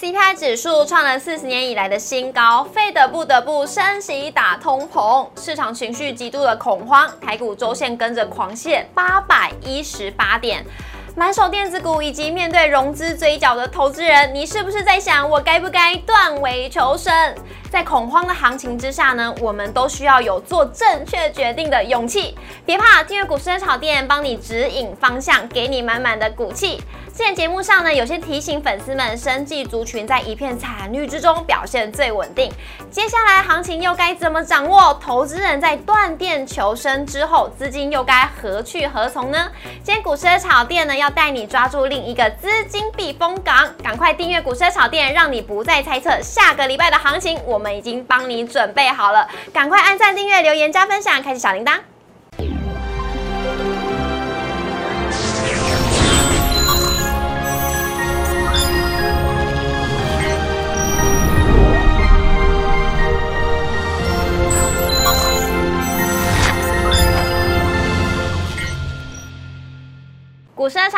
CPI 指数创了四十年以来的新高，费得不得不升息打通膨，市场情绪极度的恐慌，台股周线跟着狂泻八百一十八点。满手电子股以及面对融资追缴的投资人，你是不是在想我该不该断尾求生？在恐慌的行情之下呢，我们都需要有做正确决定的勇气。别怕，订阅股市的炒店帮你指引方向，给你满满的骨气。之前节目上呢，有些提醒粉丝们，生计族群在一片惨绿之中表现最稳定。接下来行情又该怎么掌握？投资人在断电求生之后，资金又该何去何从呢？今天股市的炒店呢，要带你抓住另一个资金避风港。赶快订阅股市的炒店，让你不再猜测下个礼拜的行情。我们已经帮你准备好了，赶快按赞、订阅、留言、加分享，开启小铃铛。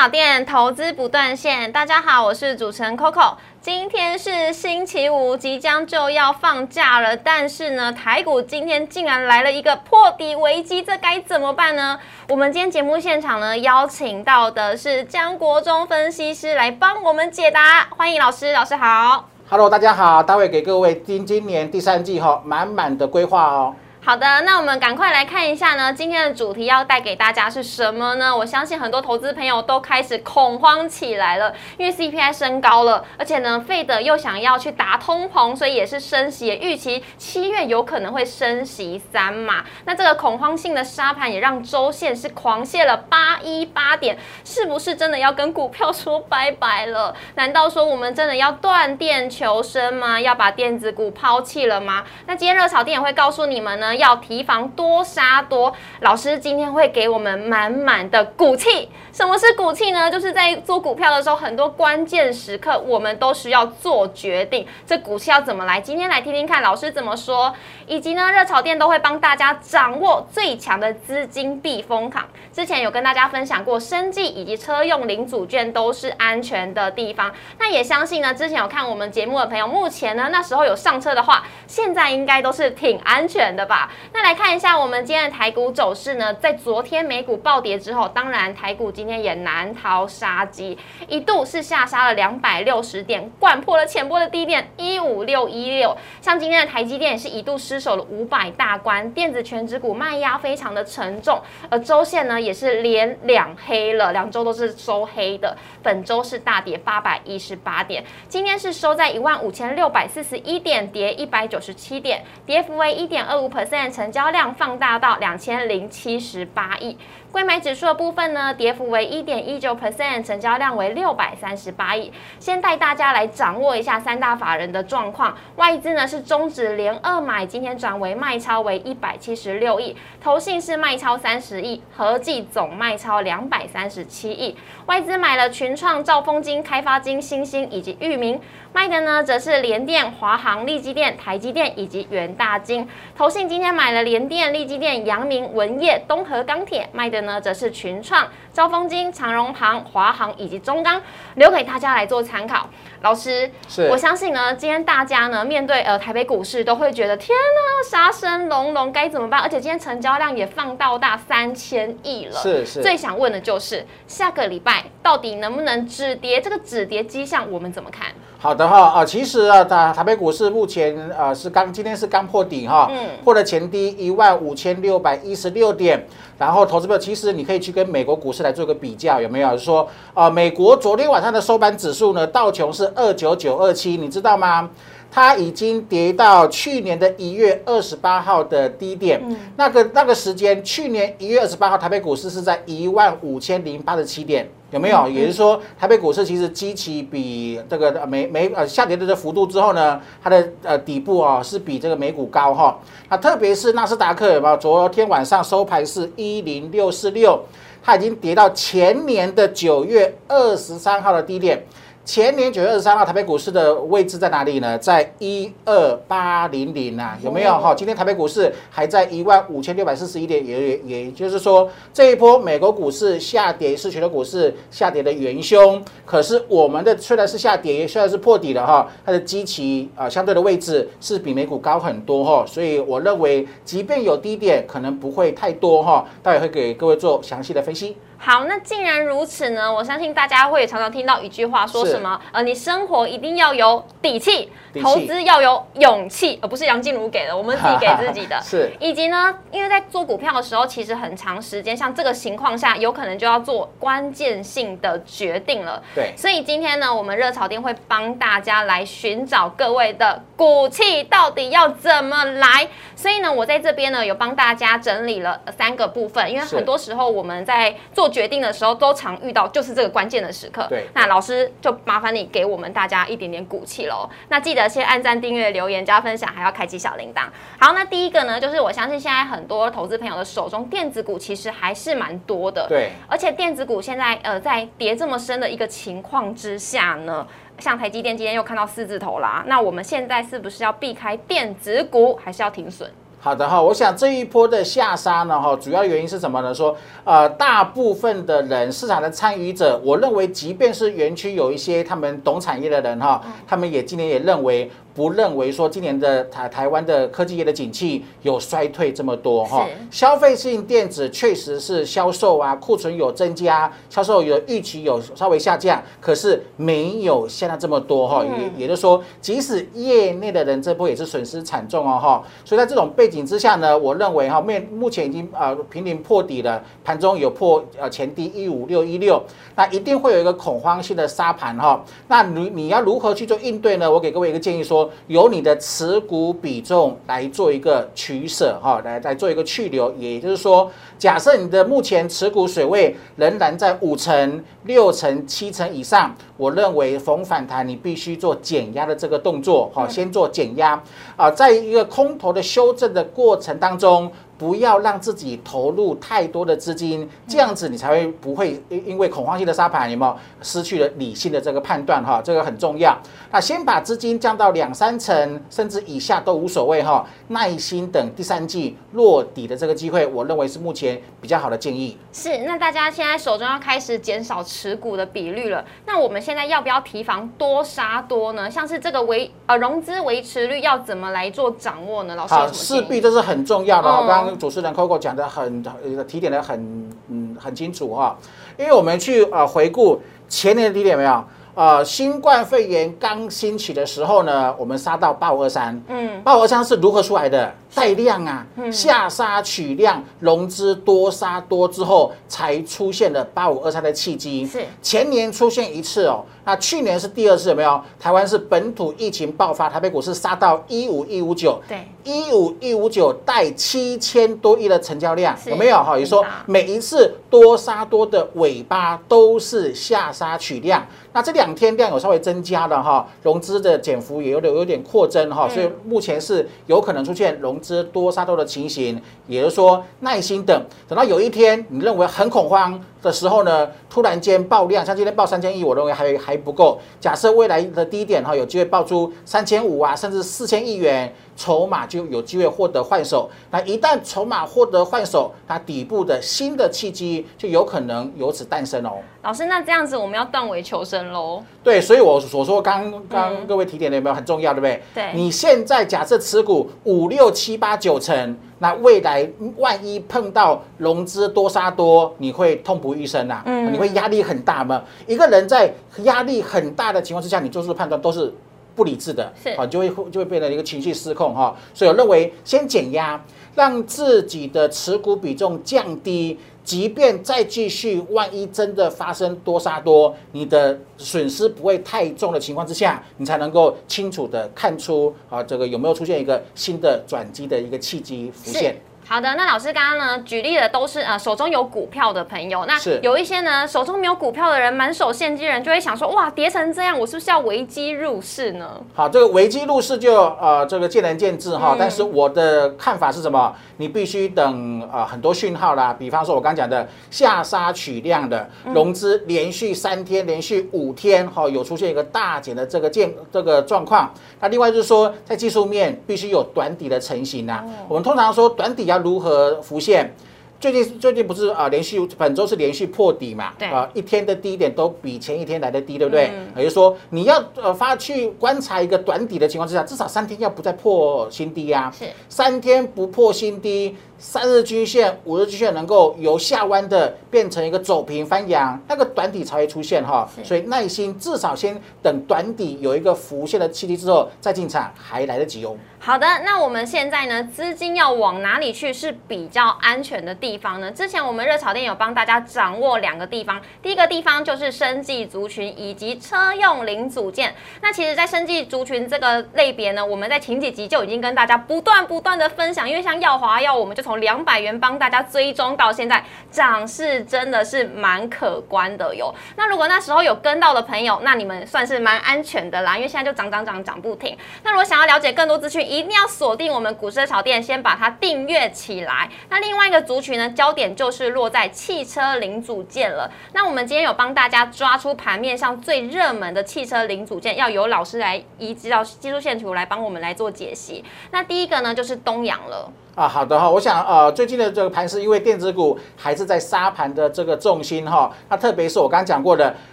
小店投资不断线，大家好，我是主持人 Coco。今天是星期五，即将就要放假了，但是呢，台股今天竟然来了一个破底危机，这该怎么办呢？我们今天节目现场呢，邀请到的是江国忠分析师来帮我们解答，欢迎老师，老师好。Hello，大家好，待会给各位今今年第三季哈满满的规划哦。好的，那我们赶快来看一下呢，今天的主题要带给大家是什么呢？我相信很多投资朋友都开始恐慌起来了，因为 CPI 升高了，而且呢，费德又想要去打通膨，所以也是升息，预期七月有可能会升息三码。那这个恐慌性的沙盘也让周线是狂泻了八一八点，是不是真的要跟股票说拜拜了？难道说我们真的要断电求生吗？要把电子股抛弃了吗？那今天热炒店也会告诉你们呢。要提防多杀多，老师今天会给我们满满的骨气。什么是骨气呢？就是在做股票的时候，很多关键时刻我们都需要做决定。这骨气要怎么来？今天来听听看老师怎么说，以及呢，热炒店都会帮大家掌握最强的资金避风港。之前有跟大家分享过，生计以及车用零组件都是安全的地方。那也相信呢，之前有看我们节目的朋友，目前呢那时候有上车的话，现在应该都是挺安全的吧。那来看一下我们今天的台股走势呢，在昨天美股暴跌之后，当然台股今天也难逃杀机，一度是下杀了两百六十点，灌破了前波的低点一五六一六。像今天的台积电也是一度失守了五百大关，电子全指股卖压非常的沉重，而周线呢也是连两黑了，两周都是收黑的，本周是大跌八百一十八点，今天是收在一万五千六百四十一点，跌一百九十七点，跌幅为一点二五 percent。成交量放大到两千零七十八亿。贵买指数的部分呢，跌幅为一点一九 percent，成交量为六百三十八亿。先带大家来掌握一下三大法人的状况。外资呢是中指连二买，今天转为卖超为一百七十六亿，投信是卖超三十亿，合计总卖超两百三十七亿。外资买了群创、兆丰金、开发金、新兴以及域名，卖的呢则是联电、华航、利基电、台积电以及元大金。投信今今天买了联电、利基电、阳明、文业、东河钢铁，卖的。呢，则是群创、招丰金、长荣行、华航以及中钢，留给大家来做参考。老师，是我相信呢，今天大家呢面对呃台北股市都会觉得天呐，杀声隆隆，该怎么办？而且今天成交量也放到大三千亿了。是是。最想问的就是下个礼拜到底能不能止跌？这个止跌迹象我们怎么看？好的哈啊，其实啊，台台北股市目前呃是刚今天是刚破底哈，嗯，破了前低一万五千六百一十六点。然后投资者其实你可以去跟美国股市来做个比较，有没有？说啊，美国昨天晚上的收盘指数呢，道琼是二九九二七，你知道吗？它已经跌到去年的一月二十八号的低点，那个那个时间，去年一月二十八号，台北股市是在一万五千零八十七点，有没有？也就是说，台北股市其实基期比这个美美呃下跌的这幅度之后呢，它的呃底部啊是比这个美股高哈。那特别是纳斯达克有没有？昨天晚上收盘是一零六四六，它已经跌到前年的九月二十三号的低点。前年九月二十三号台北股市的位置在哪里呢？在一二八零零啊，有没有哈？今天台北股市还在一万五千六百四十一点，也也也就是说，这一波美国股市下跌是全球股市下跌的元凶。可是我们的虽然是下跌，虽然是破底了哈，它的基期啊相对的位置是比美股高很多哈，所以我认为即便有低点，可能不会太多哈。待会会给各位做详细的分析。好，那既然如此呢，我相信大家会常常听到一句话，说什么？呃，你生活一定要有底气，投资要有勇气，而不是杨静茹给的，我们自己给自己的。是，以及呢，因为在做股票的时候，其实很长时间，像这个情况下，有可能就要做关键性的决定了。对，所以今天呢，我们热炒店会帮大家来寻找各位的骨气到底要怎么来。所以呢，我在这边呢，有帮大家整理了三个部分，因为很多时候我们在做。决定的时候都常遇到，就是这个关键的时刻。对，那老师就麻烦你给我们大家一点点骨气喽。那记得先按赞、订阅、留言、加分享，还要开启小铃铛。好，那第一个呢，就是我相信现在很多投资朋友的手中电子股其实还是蛮多的。对，而且电子股现在呃在跌这么深的一个情况之下呢，像台积电今天又看到四字头啦，那我们现在是不是要避开电子股，还是要停损？好的哈，我想这一波的下杀呢，哈，主要原因是什么呢？说，呃，大部分的人市场的参与者，我认为，即便是园区有一些他们懂产业的人哈，他们也今年也认为。不认为说今年的台台湾的科技业的景气有衰退这么多哈，消费性电子确实是销售啊库存有增加，销售有预期有稍微下降，可是没有现在这么多哈，也也就是说，即使业内的人这波也是损失惨重哦哈，所以在这种背景之下呢，我认为哈面目前已经呃濒临破底了，盘中有破呃前低一五六一六，那一定会有一个恐慌性的杀盘哈，那你你要如何去做应对呢？我给各位一个建议说。由你的持股比重来做一个取舍，哈，来来做一个去留，也就是说，假设你的目前持股水位仍然在五成、六成、七成以上，我认为逢反弹你必须做减压的这个动作，哈，先做减压啊，在一个空头的修正的过程当中。不要让自己投入太多的资金，这样子你才会不会因因为恐慌性的沙盘有没有失去了理性的这个判断哈？这个很重要。那先把资金降到两三成甚至以下都无所谓哈，耐心等第三季落底的这个机会，我认为是目前比较好的建议。是，那大家现在手中要开始减少持股的比率了，那我们现在要不要提防多杀多呢？像是这个维呃融资维持率要怎么来做掌握呢？老师，好，势必这是很重要的。刚刚。主持人 Coco 讲的很呃提点的很嗯很清楚哈，因为我们去啊回顾前年的提点没有？呃，新冠肺炎刚兴起的时候呢，我们杀到八五二三，嗯，八五二三是如何出来的？带量啊，下杀取量，融资多杀多之后，才出现了八五二三的契机。是前年出现一次哦，那去年是第二次，有没有？台湾是本土疫情爆发，台北股市杀到一五一五九，对，一五一五九带七千多亿的成交量，有没有？哈，也说每一次多杀多的尾巴都是下杀取量。那这两天量有稍微增加了哈，融资的减幅也有点有点扩增哈，所以目前是有可能出现融资多杀多的情形，也就是说耐心等，等到有一天你认为很恐慌。的时候呢，突然间爆量，像今天爆三千亿，我认为还还不够。假设未来的低点哈，有机会爆出三千五啊，甚至四千亿元，筹码就有机会获得换手。那一旦筹码获得换手，它底部的新的契机就有可能由此诞生哦。老师，那这样子我们要断尾求生喽？对，所以我所说刚刚各位提点的有没有很重要，对不对？对。你现在假设持股五六七八九成。那未来万一碰到融资多杀多，你会痛不欲生呐？嗯，你会压力很大吗？一个人在压力很大的情况之下，你做出的判断都是不理智的，是啊，就会就会变成一个情绪失控哈。所以我认为先减压，让自己的持股比重降低，即便再继续，万一真的发生多杀多，你的损失不会太重的情况之下，你才能够清楚的看出啊，这个有没有出现一个新的转机的一个契机浮现。好的，那老师刚刚呢举例的都是呃手中有股票的朋友，那是有一些呢手中没有股票的人，满手现金人就会想说，哇，跌成这样，我是不是要危机入市呢？好，这个危机入市就呃这个见仁见智哈，但是我的看法是什么？你必须等呃很多讯号啦，比方说我刚讲的下杀取量的融资连续三天、连续五天哈，有出现一个大减的这个见这个状况。那另外就是说，在技术面必须有短底的成型呐。我们通常说短底要如何浮现？最近最近不是啊，连续本周是连续破底嘛？对啊，一天的低点都比前一天来的低，对不对？也就是说，你要呃发去观察一个短底的情况之下，至少三天要不再破新低呀。是三天不破新低，三日均线、五日均线能够由下弯的变成一个走平翻阳，那个短底才会出现哈。所以耐心，至少先等短底有一个浮现的契机之后再进场，还来得及哦。好的，那我们现在呢，资金要往哪里去是比较安全的地方？呢？之前我们热炒店有帮大家掌握两个地方，第一个地方就是生技族群以及车用零组件。那其实，在生技族群这个类别呢，我们在前几集就已经跟大家不断不断的分享，因为像耀华药，我们就从两百元帮大家追踪到现在，涨势真的是蛮可观的哟。那如果那时候有跟到的朋友，那你们算是蛮安全的啦，因为现在就涨涨涨涨不停。那如果想要了解更多资讯，一定要锁定我们股市炒店，先把它订阅起来。那另外一个族群呢，焦点就是落在汽车零组件了。那我们今天有帮大家抓出盘面上最热门的汽车零组件，要由老师来移植到技术线图来帮我们来做解析。那第一个呢，就是东阳了。啊，好的哈，我想呃，最近的这个盘是因为电子股还是在沙盘的这个重心哈，那特别是我刚刚讲过的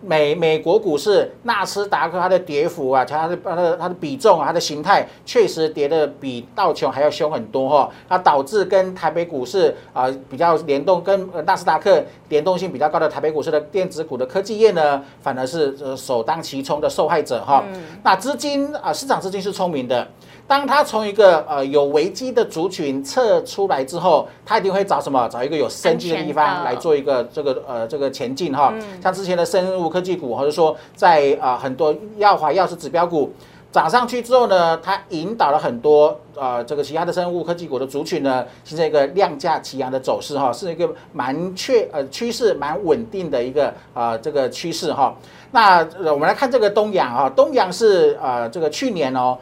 美美国股市纳斯达克它的跌幅啊，它的它的它的比重啊，它的形态确实跌的比道琼还要凶很多哈，那导致跟台北股市啊比较联动，跟呃纳斯达克联动性比较高的台北股市的电子股的科技业呢，反而是呃首当其冲的受害者哈。那资金啊，市场资金是聪明的。当它从一个呃有危机的族群撤出来之后，它一定会找什么？找一个有生机的地方来做一个这个呃这个前进哈。像之前的生物科技股，或者说在啊很多药华药是指标股涨上去之后呢，它引导了很多呃这个其他的生物科技股的族群呢，形成一个量价齐扬的走势哈，是一个蛮确呃趋势蛮稳定的一个啊这个趋势哈。那我们来看这个东阳啊，东阳是呃这个去年哦。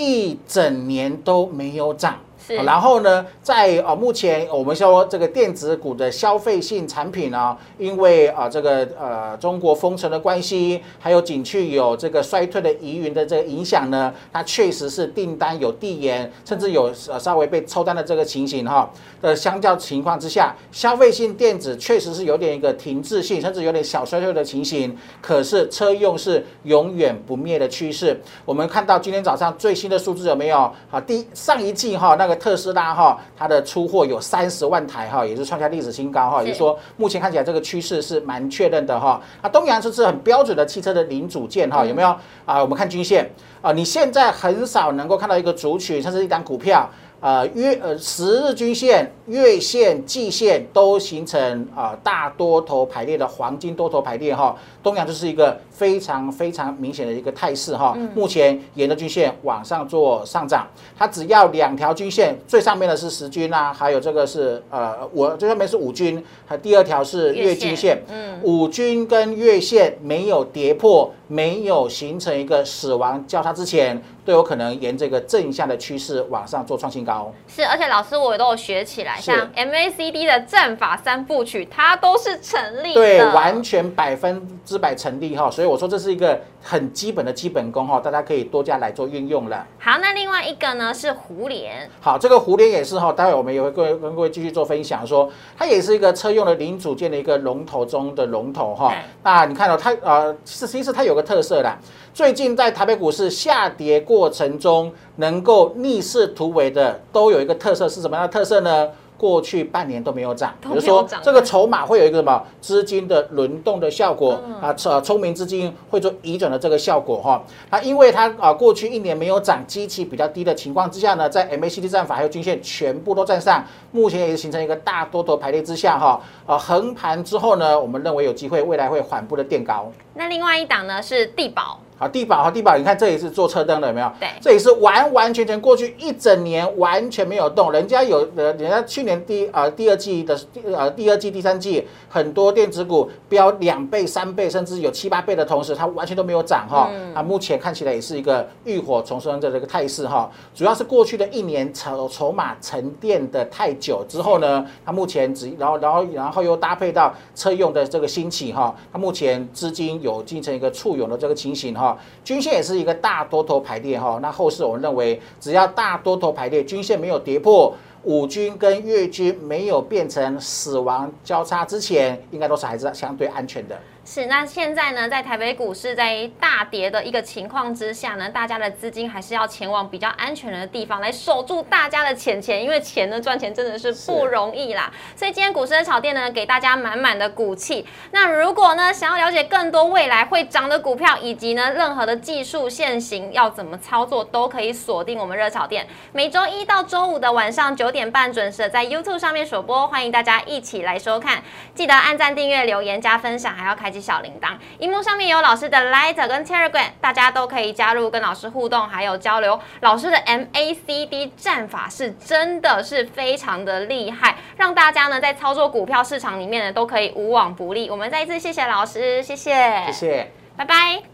一整年都没有涨，然后呢，在呃目前我们说这个电子股的消费性产品呢，因为啊这个呃中国封城的关系，还有景区有这个衰退的疑云的这个影响呢，它确实是订单有递延，甚至有呃稍微被抽单的这个情形哈。的相较情况之下，消费性电子确实是有点一个停滞性，甚至有点小衰退的情形。可是车用是永远不灭的趋势。我们看到今天早上最新的数字有没有？好，第上一季哈那个特斯拉哈它的出货有三十万台哈，也是创下历史新高哈。也就是说，目前看起来这个趋势是蛮确认的哈。那，东阳这是很标准的汽车的零组件哈，有没有？啊，我们看均线啊，你现在很少能够看到一个族群，甚至一档股票。呃月呃十日均线、月线、季线都形成啊大多头排列的黄金多头排列哈，东阳就是一个非常非常明显的一个态势哈。目前沿着均线往上做上涨，它只要两条均线，最上面的是十均啊，还有这个是呃我最上面是五均，还第二条是月均线，嗯，五均跟月线没有跌破，没有形成一个死亡交叉之前。都有可能沿这个正向的趋势往上做创新高。是，而且老师我也都有学起来，像 MACD 的战法三部曲，它都是成立的，对，完全百分之百成立哈。所以我说这是一个很基本的基本功哈，大家可以多加来做运用了。好，那另外一个呢是胡联。好，这个胡联也是哈，待会我们也会各位跟各位继续做分享，说它也是一个车用的零组件的一个龙头中的龙头哈。那你看到它呃，是其实它有个特色啦。最近在台北股市下跌过程中，能够逆势突围的，都有一个特色，是什么样的特色呢？过去半年都没有涨，比如说这个筹码会有一个什么资金的轮动的效果啊，呃，聪明资金会做移转的这个效果哈。那因为它啊过去一年没有涨，基期比较低的情况之下呢，在 MACD 战法还有均线全部都站上，目前也是形成一个大多头排列之下哈。呃，横盘之后呢，我们认为有机会未来会缓步的垫高。那另外一档呢是地保。好，地保好，地保，你看这也是做车灯的，有没有？对这也是完完全全过去一整年完全没有动，人家有呃，人家去年第呃第二季的呃第二季第三季很多电子股飙两倍三倍，甚至有七八倍的同时，它完全都没有涨哈。啊，目前看起来也是一个浴火重生的这个态势哈。主要是过去的一年筹筹码沉淀的太久之后呢，它目前只然后然后然后又搭配到车用的这个兴起哈，它目前资金有进行一个簇拥的这个情形哈，均线也是一个大多头排列哈。那后市我们认为，只要大多头排列，均线没有跌破。五军跟越军没有变成死亡交叉之前，应该都是还是相对安全的。是，那现在呢，在台北股市在大跌的一个情况之下呢，大家的资金还是要前往比较安全的地方来守住大家的钱钱，因为钱呢赚钱真的是不容易啦。所以今天股市的炒店呢，给大家满满的骨气。那如果呢，想要了解更多未来会涨的股票，以及呢任何的技术线型要怎么操作，都可以锁定我们热炒店。每周一到周五的晚上九点半准时在 YouTube 上面首播，欢迎大家一起来收看。记得按赞、订阅、留言、加分享，还要开启。小铃铛，荧幕上面有老师的 Light 跟 Telegram，大家都可以加入跟老师互动，还有交流。老师的 MACD 战法是真的是非常的厉害，让大家呢在操作股票市场里面呢都可以无往不利。我们再一次谢谢老师，谢谢，谢谢，拜拜。